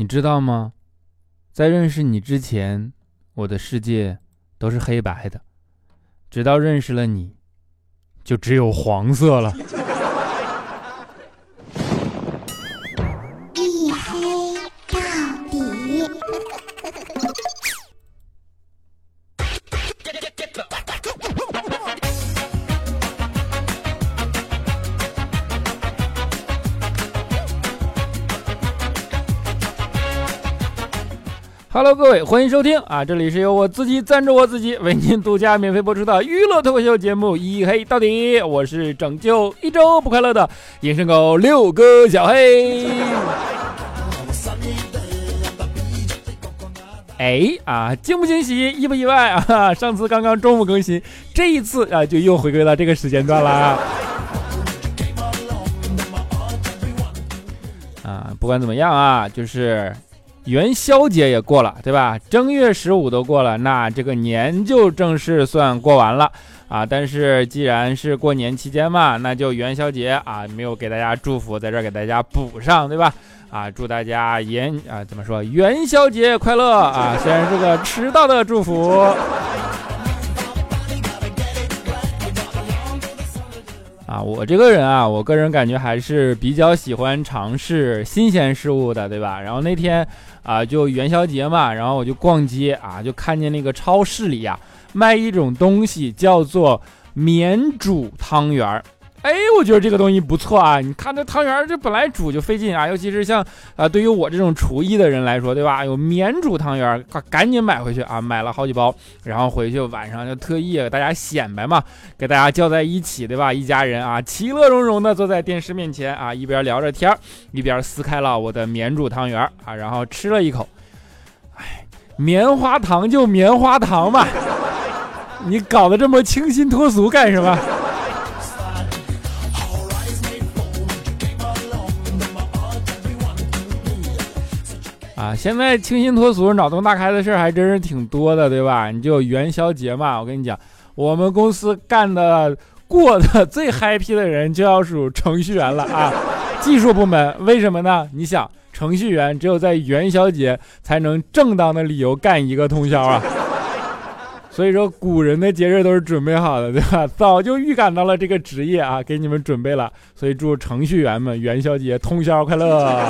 你知道吗？在认识你之前，我的世界都是黑白的，直到认识了你，就只有黄色了。Hello，各位，欢迎收听啊！这里是由我自己赞助我自己，为您独家免费播出的娱乐脱口秀节目《一黑到底》，我是拯救一周不快乐的隐身狗六哥小黑。哎啊，惊不惊喜，意不意外啊？上次刚刚中午更新，这一次啊就又回归到这个时间段了。啊，不管怎么样啊，就是。元宵节也过了，对吧？正月十五都过了，那这个年就正式算过完了啊！但是既然是过年期间嘛，那就元宵节啊，没有给大家祝福，在这儿给大家补上，对吧？啊，祝大家元啊怎么说？元宵节快乐啊！虽然是个迟到的祝福。我这个人啊，我个人感觉还是比较喜欢尝试新鲜事物的，对吧？然后那天啊，就元宵节嘛，然后我就逛街啊，就看见那个超市里呀，卖一种东西，叫做免煮汤圆儿。哎，我觉得这个东西不错啊！你看这汤圆，这本来煮就费劲啊，尤其是像啊，对于我这种厨艺的人来说，对吧？有免煮汤圆，快赶紧买回去啊！买了好几包，然后回去晚上就特意给大家显摆嘛，给大家叫在一起，对吧？一家人啊，其乐融融的坐在电视面前啊，一边聊着天一边撕开了我的免煮汤圆啊，然后吃了一口，哎，棉花糖就棉花糖嘛，你搞得这么清新脱俗干什么？啊，现在清新脱俗、脑洞大开的事儿还真是挺多的，对吧？你就元宵节嘛，我跟你讲，我们公司干的过的最 happy 的人就要数程序员了啊！技术部门为什么呢？你想，程序员只有在元宵节才能正当的理由干一个通宵啊！所以说，古人的节日都是准备好的，对吧？早就预感到了这个职业啊，给你们准备了。所以祝程序员们元宵节通宵快乐！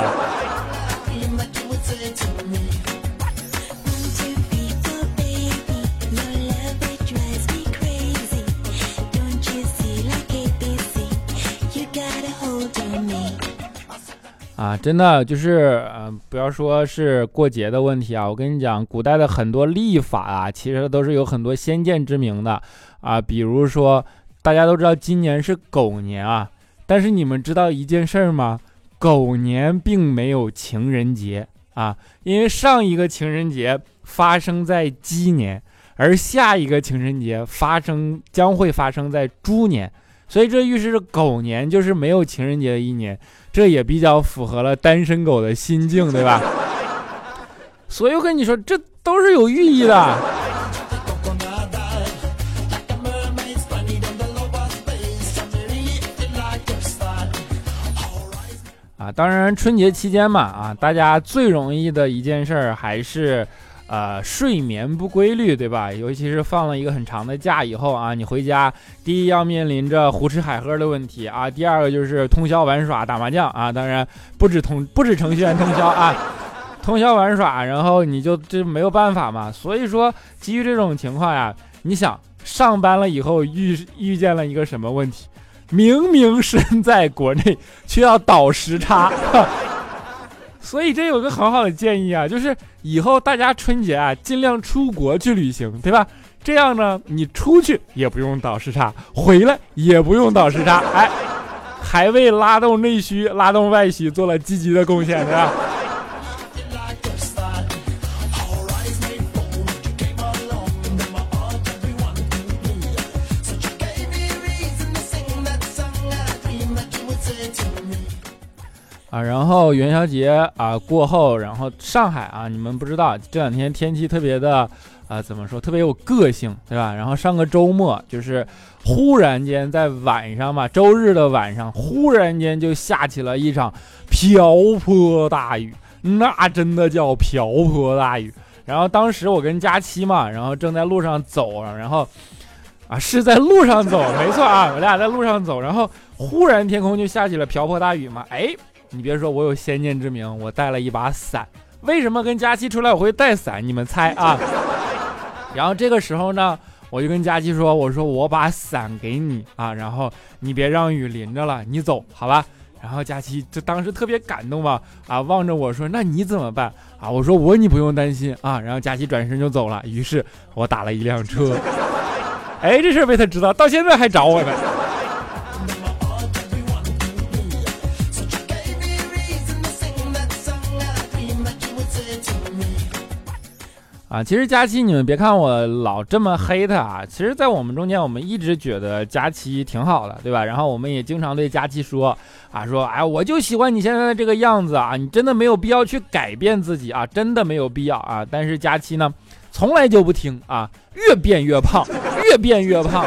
啊，真的就是，呃，不要说是过节的问题啊，我跟你讲，古代的很多历法啊，其实都是有很多先见之明的啊。比如说，大家都知道今年是狗年啊，但是你们知道一件事儿吗？狗年并没有情人节啊，因为上一个情人节发生在鸡年，而下一个情人节发生将会发生在猪年。所以这预示着狗年就是没有情人节的一年，这也比较符合了单身狗的心境，对吧？所以我跟你说，这都是有寓意的。啊，当然春节期间嘛，啊，大家最容易的一件事儿还是。呃，睡眠不规律，对吧？尤其是放了一个很长的假以后啊，你回家第一要面临着胡吃海喝的问题啊，第二个就是通宵玩耍打麻将啊，当然不止通不止程序员通宵啊，通宵玩耍，然后你就这没有办法嘛。所以说，基于这种情况呀，你想上班了以后遇遇见了一个什么问题？明明身在国内，却要倒时差。所以这有个很好的建议啊，就是以后大家春节啊，尽量出国去旅行，对吧？这样呢，你出去也不用倒时差，回来也不用倒时差，哎，还为拉动内需、拉动外需做了积极的贡献，是吧？啊，然后元宵节啊过后，然后上海啊，你们不知道这两天天气特别的，啊怎么说，特别有个性，对吧？然后上个周末就是忽然间在晚上嘛，周日的晚上，忽然间就下起了一场瓢泼大雨，那真的叫瓢泼大雨。然后当时我跟佳期嘛，然后正在路上走，然后啊是在路上走，没错啊，我俩在路上走，然后忽然天空就下起了瓢泼大雨嘛。哎，你别说我有先见之明，我带了一把伞。为什么跟佳期出来我会带伞？你们猜啊？然后这个时候呢，我就跟佳期说：“我说我把伞给你啊，然后你别让雨淋着了，你走好吧。”然后佳期就当时特别感动嘛，啊，望着我说：“那你怎么办啊？”我说：“我你不用担心啊。”然后佳期转身就走了。于是我打了一辆车，哎，这事被他知道，到现在还找我呢。啊，其实佳期，你们别看我老这么黑他啊，其实，在我们中间，我们一直觉得佳期挺好的，对吧？然后我们也经常对佳期说，啊，说，哎，我就喜欢你现在的这个样子啊，你真的没有必要去改变自己啊，真的没有必要啊。但是佳期呢，从来就不听啊，越变越胖，越变越胖。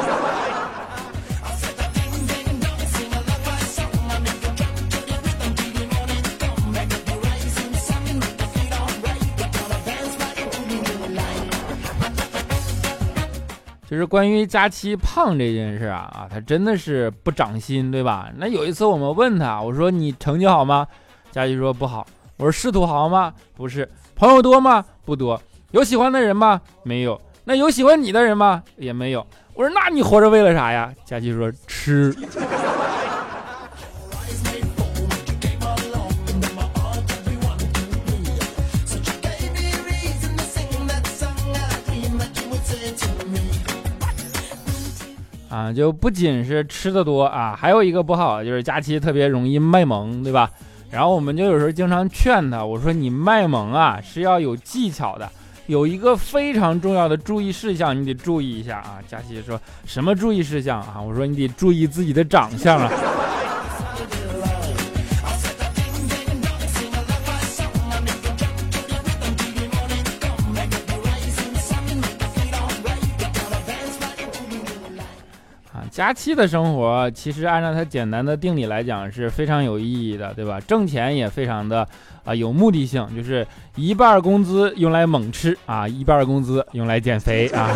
就是关于佳期胖这件事啊啊，他真的是不长心，对吧？那有一次我们问他，我说你成绩好吗？佳期说不好。我说是土豪吗？不是。朋友多吗？不多。有喜欢的人吗？没有。那有喜欢你的人吗？也没有。我说那你活着为了啥呀？佳期说吃。啊，就不仅是吃的多啊，还有一个不好就是佳期特别容易卖萌，对吧？然后我们就有时候经常劝他，我说你卖萌啊是要有技巧的，有一个非常重要的注意事项，你得注意一下啊。佳琪说什么注意事项啊？我说你得注意自己的长相啊。佳期的生活其实按照它简单的定理来讲是非常有意义的，对吧？挣钱也非常的啊有目的性，就是一半工资用来猛吃啊，一半工资用来减肥啊。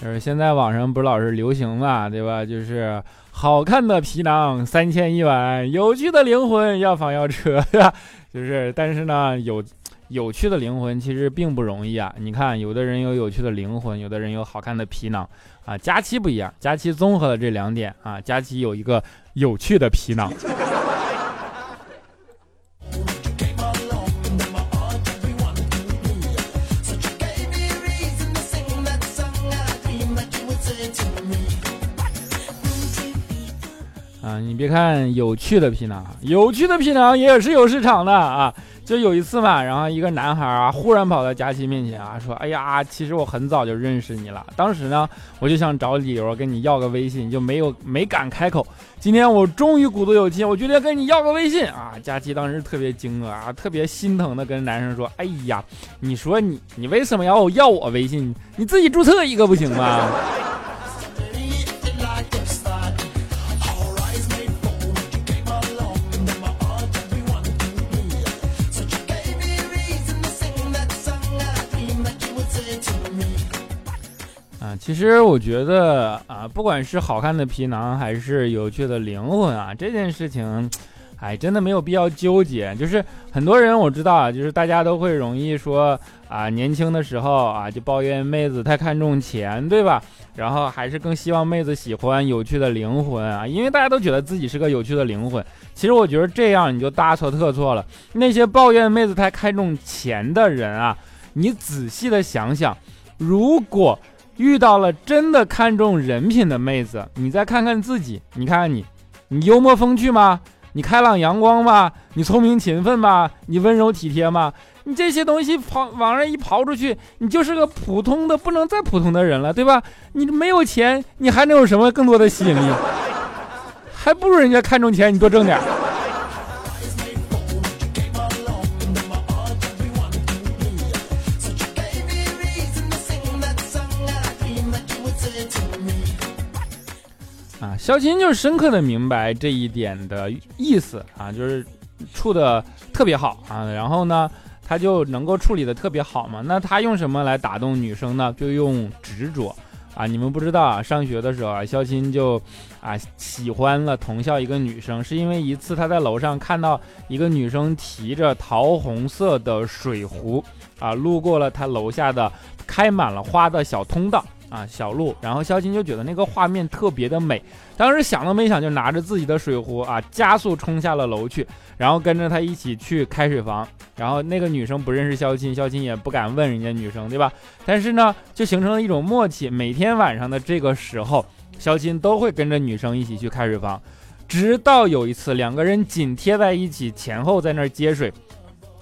就是现在网上不是老是流行嘛，对吧？就是。好看的皮囊三千一碗，有趣的灵魂要房要车，对吧？就是，但是呢，有有趣的灵魂其实并不容易啊。你看，有的人有有趣的灵魂，有的人有好看的皮囊啊。佳期不一样，佳期综合了这两点啊。佳期有一个有趣的皮囊。别看有趣的皮囊，有趣的皮囊也是有市场的啊！就有一次嘛，然后一个男孩啊，忽然跑到佳琪面前啊，说：“哎呀，其实我很早就认识你了。当时呢，我就想找理由跟你要个微信，就没有没敢开口。今天我终于鼓足勇气，我决定跟你要个微信啊！”佳琪当时特别惊愕啊，特别心疼的跟男生说：“哎呀，你说你你为什么要要我微信？你自己注册一个不行吗？”其实我觉得啊，不管是好看的皮囊，还是有趣的灵魂啊，这件事情，哎，真的没有必要纠结。就是很多人我知道啊，就是大家都会容易说啊，年轻的时候啊，就抱怨妹子太看重钱，对吧？然后还是更希望妹子喜欢有趣的灵魂啊，因为大家都觉得自己是个有趣的灵魂。其实我觉得这样你就大错特错了。那些抱怨妹子太看重钱的人啊，你仔细的想想，如果。遇到了真的看重人品的妹子，你再看看自己，你看看你，你幽默风趣吗？你开朗阳光吗？你聪明勤奋吗？你温柔体贴吗？你这些东西刨往上一刨出去，你就是个普通的不能再普通的人了，对吧？你没有钱，你还能有什么更多的吸引力？还不如人家看重钱，你多挣点。肖钦就深刻的明白这一点的意思啊，就是处的特别好啊，然后呢，他就能够处理的特别好嘛。那他用什么来打动女生呢？就用执着啊。你们不知道啊，上学的时候啊，肖钦就啊喜欢了同校一个女生，是因为一次他在楼上看到一个女生提着桃红色的水壶啊，路过了他楼下的开满了花的小通道。啊，小路，然后肖钦就觉得那个画面特别的美，当时想都没想就拿着自己的水壶啊，加速冲下了楼去，然后跟着他一起去开水房。然后那个女生不认识肖钦，肖钦也不敢问人家女生，对吧？但是呢，就形成了一种默契，每天晚上的这个时候，肖钦都会跟着女生一起去开水房，直到有一次两个人紧贴在一起，前后在那儿接水，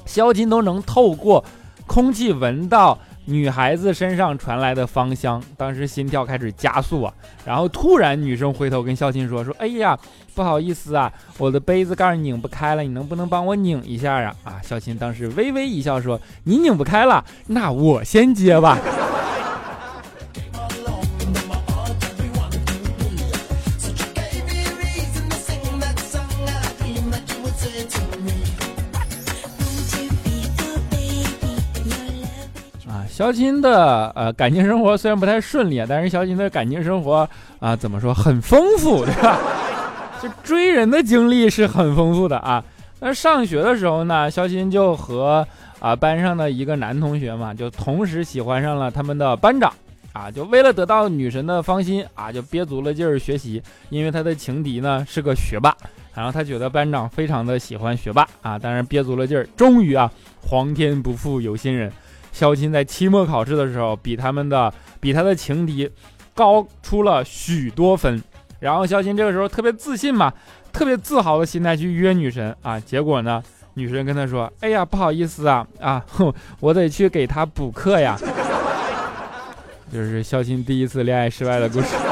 肖钦都能透过空气闻到。女孩子身上传来的芳香，当时心跳开始加速啊，然后突然女生回头跟肖琴说：“说哎呀，不好意思啊，我的杯子盖拧不开了，你能不能帮我拧一下啊？”啊，肖琴当时微微一笑说：“你拧不开了，那我先接吧。”肖钦的呃感情生活虽然不太顺利，但是肖钦的感情生活啊怎么说很丰富，对吧？就追人的经历是很丰富的啊。那上学的时候呢，肖钦就和啊班上的一个男同学嘛，就同时喜欢上了他们的班长啊。就为了得到女神的芳心啊，就憋足了劲儿学习，因为他的情敌呢是个学霸，然后他觉得班长非常的喜欢学霸啊，当然憋足了劲儿，终于啊，皇天不负有心人。肖钦在期末考试的时候，比他们的比他的情敌高出了许多分。然后肖钦这个时候特别自信嘛，特别自豪的心态去约女神啊。结果呢，女神跟他说：“哎呀，不好意思啊，啊，我得去给他补课呀。”就是肖钦第一次恋爱失败的故事。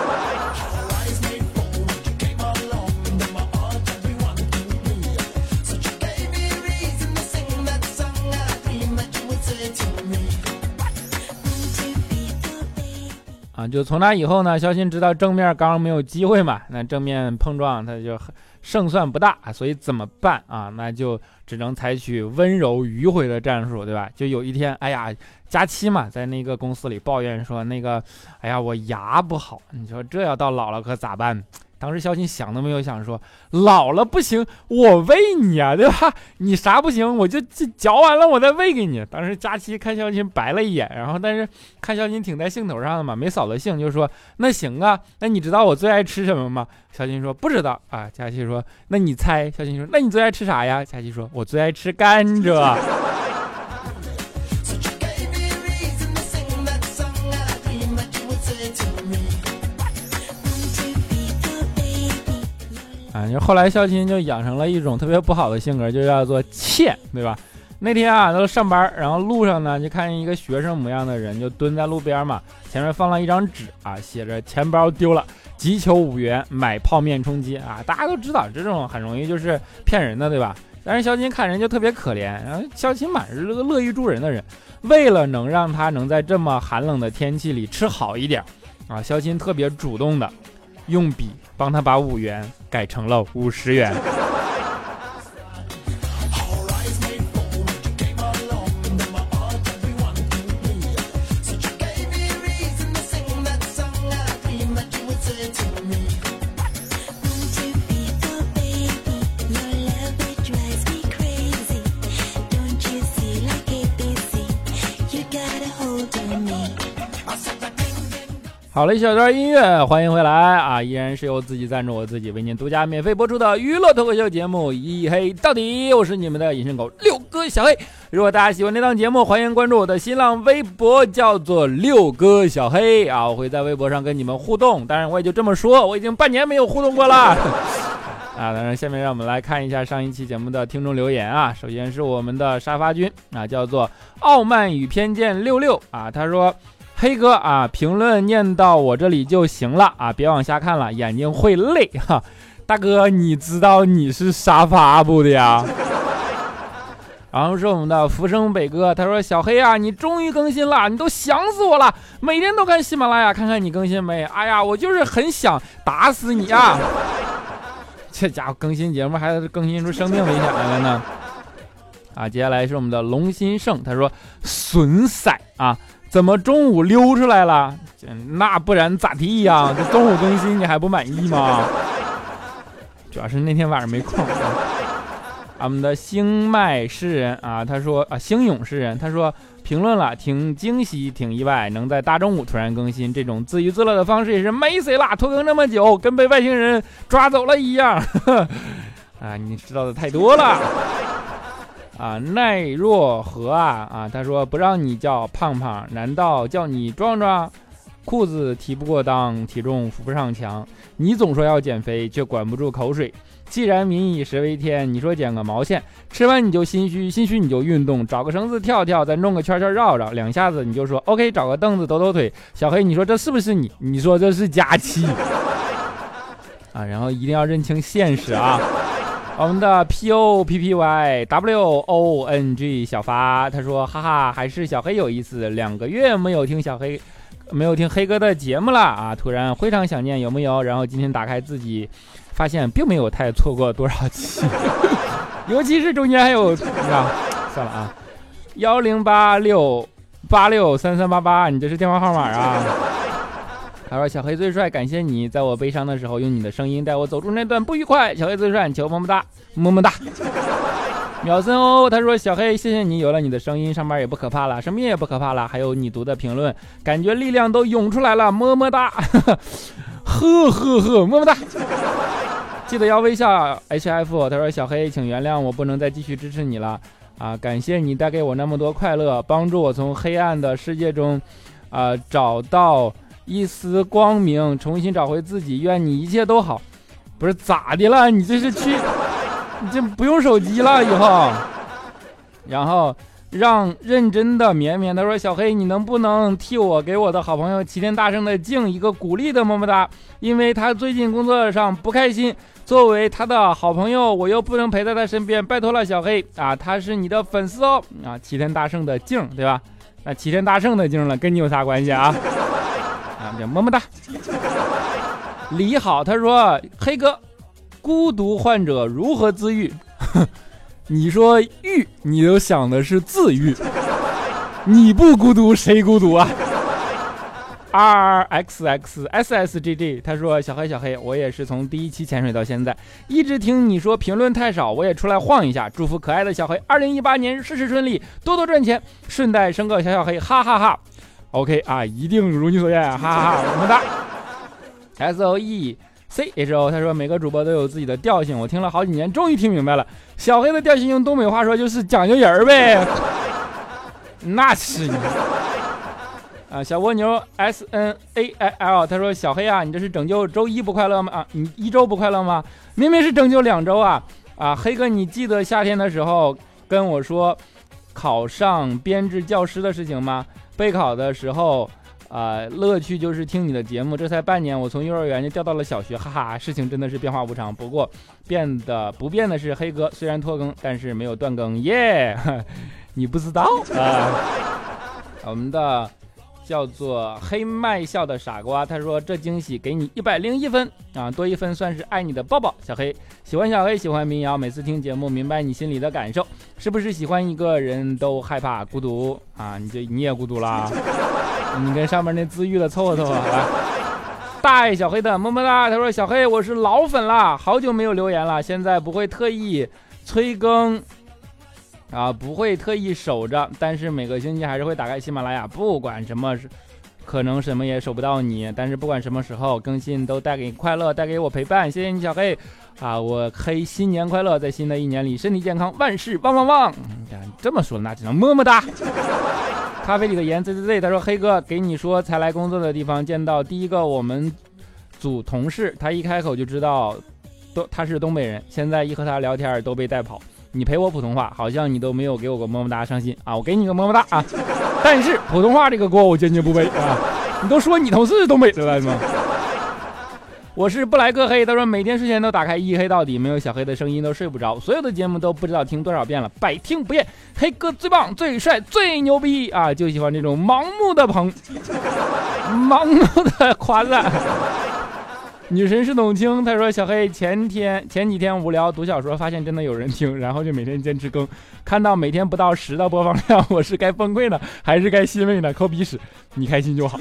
就从那以后呢，肖鑫知道正面刚没有机会嘛，那正面碰撞他就胜算不大，所以怎么办啊？那就只能采取温柔迂回的战术，对吧？就有一天，哎呀，佳期嘛，在那个公司里抱怨说，那个，哎呀，我牙不好，你说这要到老了可咋办？当时肖钦想都没有想，说老了不行，我喂你啊，对吧？你啥不行，我就嚼完了，我再喂给你。当时佳期看肖钦白了一眼，然后但是看肖钦挺在兴头上的嘛，没扫了兴，就说那行啊，那你知道我最爱吃什么吗？肖钦说不知道啊。佳期说那你猜？肖钦说那你最爱吃啥呀？佳期说我最爱吃甘蔗。就后来肖钦就养成了一种特别不好的性格，就叫做欠，对吧？那天啊，他上班，然后路上呢，就看见一个学生模样的人，就蹲在路边嘛，前面放了一张纸啊，写着钱包丢了，急求五元买泡面充饥啊！大家都知道这种很容易就是骗人的，对吧？但是肖钦看人就特别可怜，然后肖钦满是个乐于助人的人，为了能让他能在这么寒冷的天气里吃好一点啊，肖钦特别主动的用笔帮他把五元。改成了五十元。好了一小段音乐，欢迎回来啊！依然是由自己赞助我自己为您独家免费播出的娱乐脱口秀节目《一黑到底》，我是你们的隐身狗六哥小黑。如果大家喜欢这档节目，欢迎关注我的新浪微博，叫做六哥小黑啊！我会在微博上跟你们互动，当然我也就这么说，我已经半年没有互动过了 啊！当然，下面让我们来看一下上一期节目的听众留言啊。首先是我们的沙发君啊，叫做傲慢与偏见六六啊，他说。黑哥啊，评论念到我这里就行了啊，别往下看了，眼睛会累 哈。大哥，你知道你是沙发不的呀？然后是我们的浮生北哥，他说小黑啊，你终于更新了，你都想死我了，每天都看喜马拉雅看看你更新没？哎呀，我就是很想打死你啊！这家伙更新节目还更新出生命危险来了呢！啊，接下来是我们的龙心胜，他说损色啊，怎么中午溜出来了？那不然咋地呀？这中午更新你还不满意吗？主要是那天晚上没空。啊我们的星脉诗人啊，他说啊，星勇诗人，他说评论了，挺惊喜，挺意外，能在大中午突然更新，这种自娱自乐的方式也是没谁啦。拖更这么久，跟被外星人抓走了一样。啊，你知道的太多了。啊，奈若何啊啊，他说不让你叫胖胖，难道叫你壮壮？裤子提不过裆，体重扶不上墙，你总说要减肥，却管不住口水。既然民以食为天，你说减个毛线，吃完你就心虚，心虚你就运动，找个绳子跳跳，再弄个圈圈绕绕，两下子你就说 OK，找个凳子抖抖腿。小黑，你说这是不是你？你说这是假期啊？然后一定要认清现实啊！我们的 P O P P Y W O N G 小发他说，哈哈，还是小黑有意思，两个月没有听小黑，没有听黑哥的节目了啊，突然非常想念，有没有？然后今天打开自己。发现并没有太错过多少期，尤其是中间还有，算了啊，幺零八六八六三三八八，你这是电话号码啊？他说小黑最帅，感谢你在我悲伤的时候用你的声音带我走出那段不愉快。小黑最帅，求么么哒，么么哒。秒森哦，他说小黑谢谢你，有了你的声音，上班也不可怕了，生病也不可怕了，还有你读的评论，感觉力量都涌出来了，么么哒，呵呵呵，么么哒。记得要微笑，H F。他说：“小黑，请原谅我不能再继续支持你了啊！感谢你带给我那么多快乐，帮助我从黑暗的世界中，啊，找到一丝光明，重新找回自己。愿你一切都好。不是咋的了？你这是去，你这不用手机了以后。然后让认真的绵绵他说：小黑，你能不能替我给我的好朋友齐天大圣的静一个鼓励的么么哒？因为他最近工作上不开心。”作为他的好朋友，我又不能陪在他身边，拜托了，小黑啊，他是你的粉丝哦啊，齐天大圣的静，对吧？那齐天大圣的静了，跟你有啥关系啊？么么哒。李好，他说黑哥，孤独患者如何自愈？你说愈，你都想的是自愈，你不孤独谁孤独啊？R X X S S G G，他说：“小黑小黑，我也是从第一期潜水到现在，一直听你说评论太少，我也出来晃一下。祝福可爱的小黑，二零一八年事事顺利，多多赚钱，顺带生个小小黑，哈哈哈。OK 啊，一定如你所愿，哈哈哈，么么哒。S O E C H O，他说每个主播都有自己的调性，我听了好几年，终于听明白了，小黑的调性用东北话说就是讲究人儿呗。那是你。”啊，小蜗牛 S N A I L，他说：“小黑啊，你这是拯救周一不快乐吗？啊，你一周不快乐吗？明明是拯救两周啊！啊，黑哥，你记得夏天的时候跟我说考上编制教师的事情吗？备考的时候，啊，乐趣就是听你的节目。这才半年，我从幼儿园就调到了小学，哈哈，事情真的是变化无常。不过变的不变的是黑哥，虽然拖更，但是没有断更，耶！你不知道啊？我们的。”叫做黑麦笑的傻瓜，他说这惊喜给你一百零一分啊，多一分算是爱你的抱抱。小黑喜欢小黑，喜欢民谣，每次听节目明白你心里的感受，是不是喜欢一个人都害怕孤独啊？你这你也孤独了，你跟上面那自愈的凑合凑合好吧。大爱小黑的么么哒，他说小黑我是老粉了，好久没有留言了，现在不会特意催更。啊，不会特意守着，但是每个星期还是会打开喜马拉雅，不管什么，可能什么也守不到你，但是不管什么时候更新都带给你快乐，带给我陪伴，谢谢你小黑，啊，我黑新年快乐，在新的一年里身体健康，万事旺旺旺。这么说那只能么么哒。咖啡里的盐 z z z，他说黑哥给你说才来工作的地方见到第一个我们组同事，他一开口就知道都他是东北人，现在一和他聊天都被带跑。你陪我普通话，好像你都没有给我个么么哒，伤心啊！我给你个么么哒啊！但是普通话这个锅我坚决不背啊！你都说你同事是东北的了吗？我是布莱克黑，他说每天睡前都打开一黑到底，没有小黑的声音都睡不着，所有的节目都不知道听多少遍了，百听不厌。黑哥最棒、最帅、最牛逼啊！就喜欢这种盲目的捧，盲目的夸赞。女神是董卿，她说小黑前天前几天无聊读小说，发现真的有人听，然后就每天坚持更，看到每天不到十的播放量，我是该崩溃呢，还是该欣慰呢？抠鼻屎，你开心就好。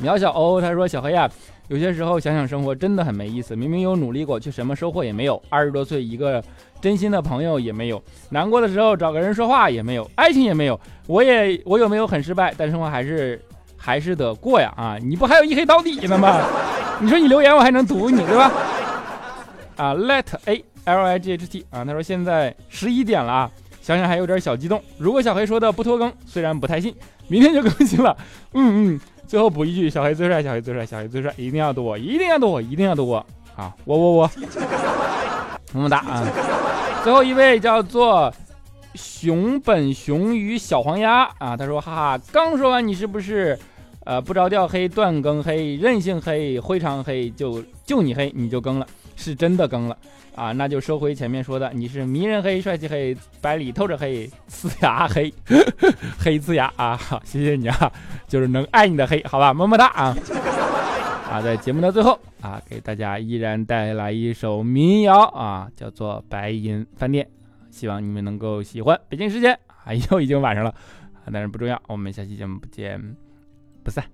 苗小欧他说小黑呀。有些时候想想生活真的很没意思，明明有努力过，却什么收获也没有。二十多岁一个真心的朋友也没有，难过的时候找个人说话也没有，爱情也没有。我也我有没有很失败？但生活还是还是得过呀啊！你不还有一黑到底呢吗？你说你留言我还能读你对吧？啊，Let A L I G H T 啊，他说现在十一点了啊，想想还有点小激动。如果小黑说的不拖更，虽然不太信，明天就更新了。嗯嗯。最后补一句：小黑最帅，小黑最帅，小黑最帅，一定要多，一定要多，一定要多啊！我我我，么么哒啊！最后一位叫做熊本熊与小黄鸭啊，他说：哈哈，刚说完你是不是呃不着调黑、断更黑、任性黑、灰常黑，就就你黑你就更了，是真的更了。啊，那就收回前面说的，你是迷人黑、帅气黑、白里透着黑、呲牙黑、黑呲牙啊！好，谢谢你啊，就是能爱你的黑，好吧，么么哒啊！啊，在节目的最后啊，给大家依然带来一首民谣啊，叫做《白银饭店》，希望你们能够喜欢。北京时间啊，又已经晚上了，啊但是不重要，我们下期节目不见不散。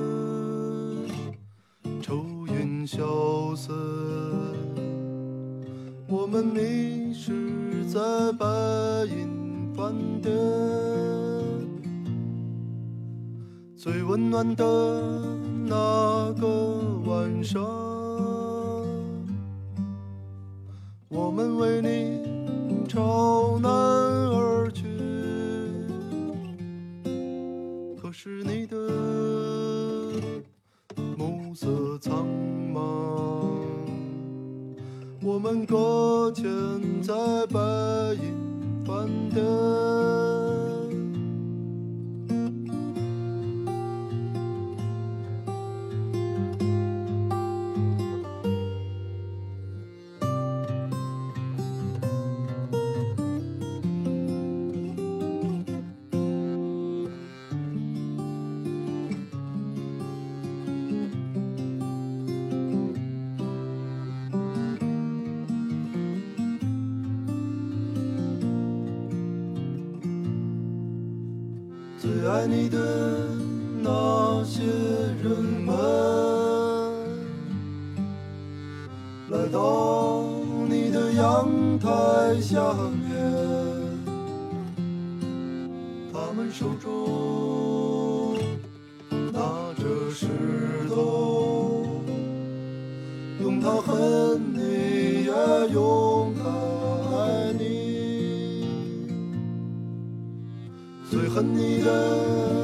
最温暖的那个晚上，我们为你唱你的那些人们，来到你的阳台下面，他们手中拿着石头，用它恨你，也用你的。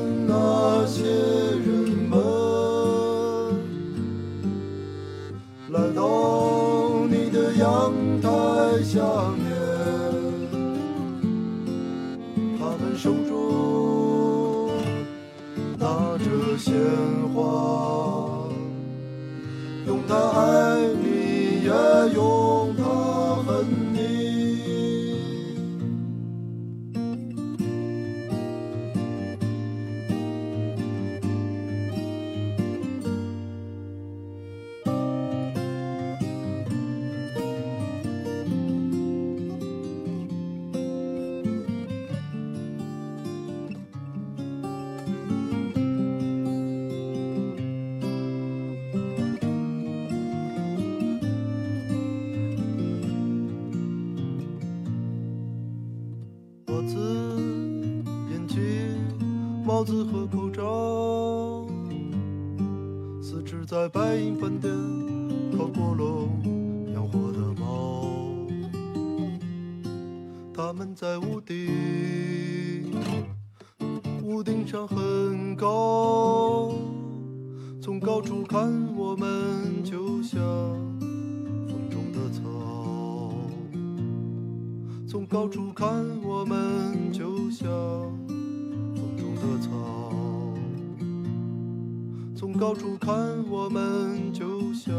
帽子和口罩，四只在白银饭店烤过笼养活的猫，它们在屋顶，屋顶上很高，从高处看我们就像风中的草，从高处看我们就像。的草，从高处看我们就像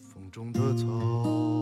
风中的草。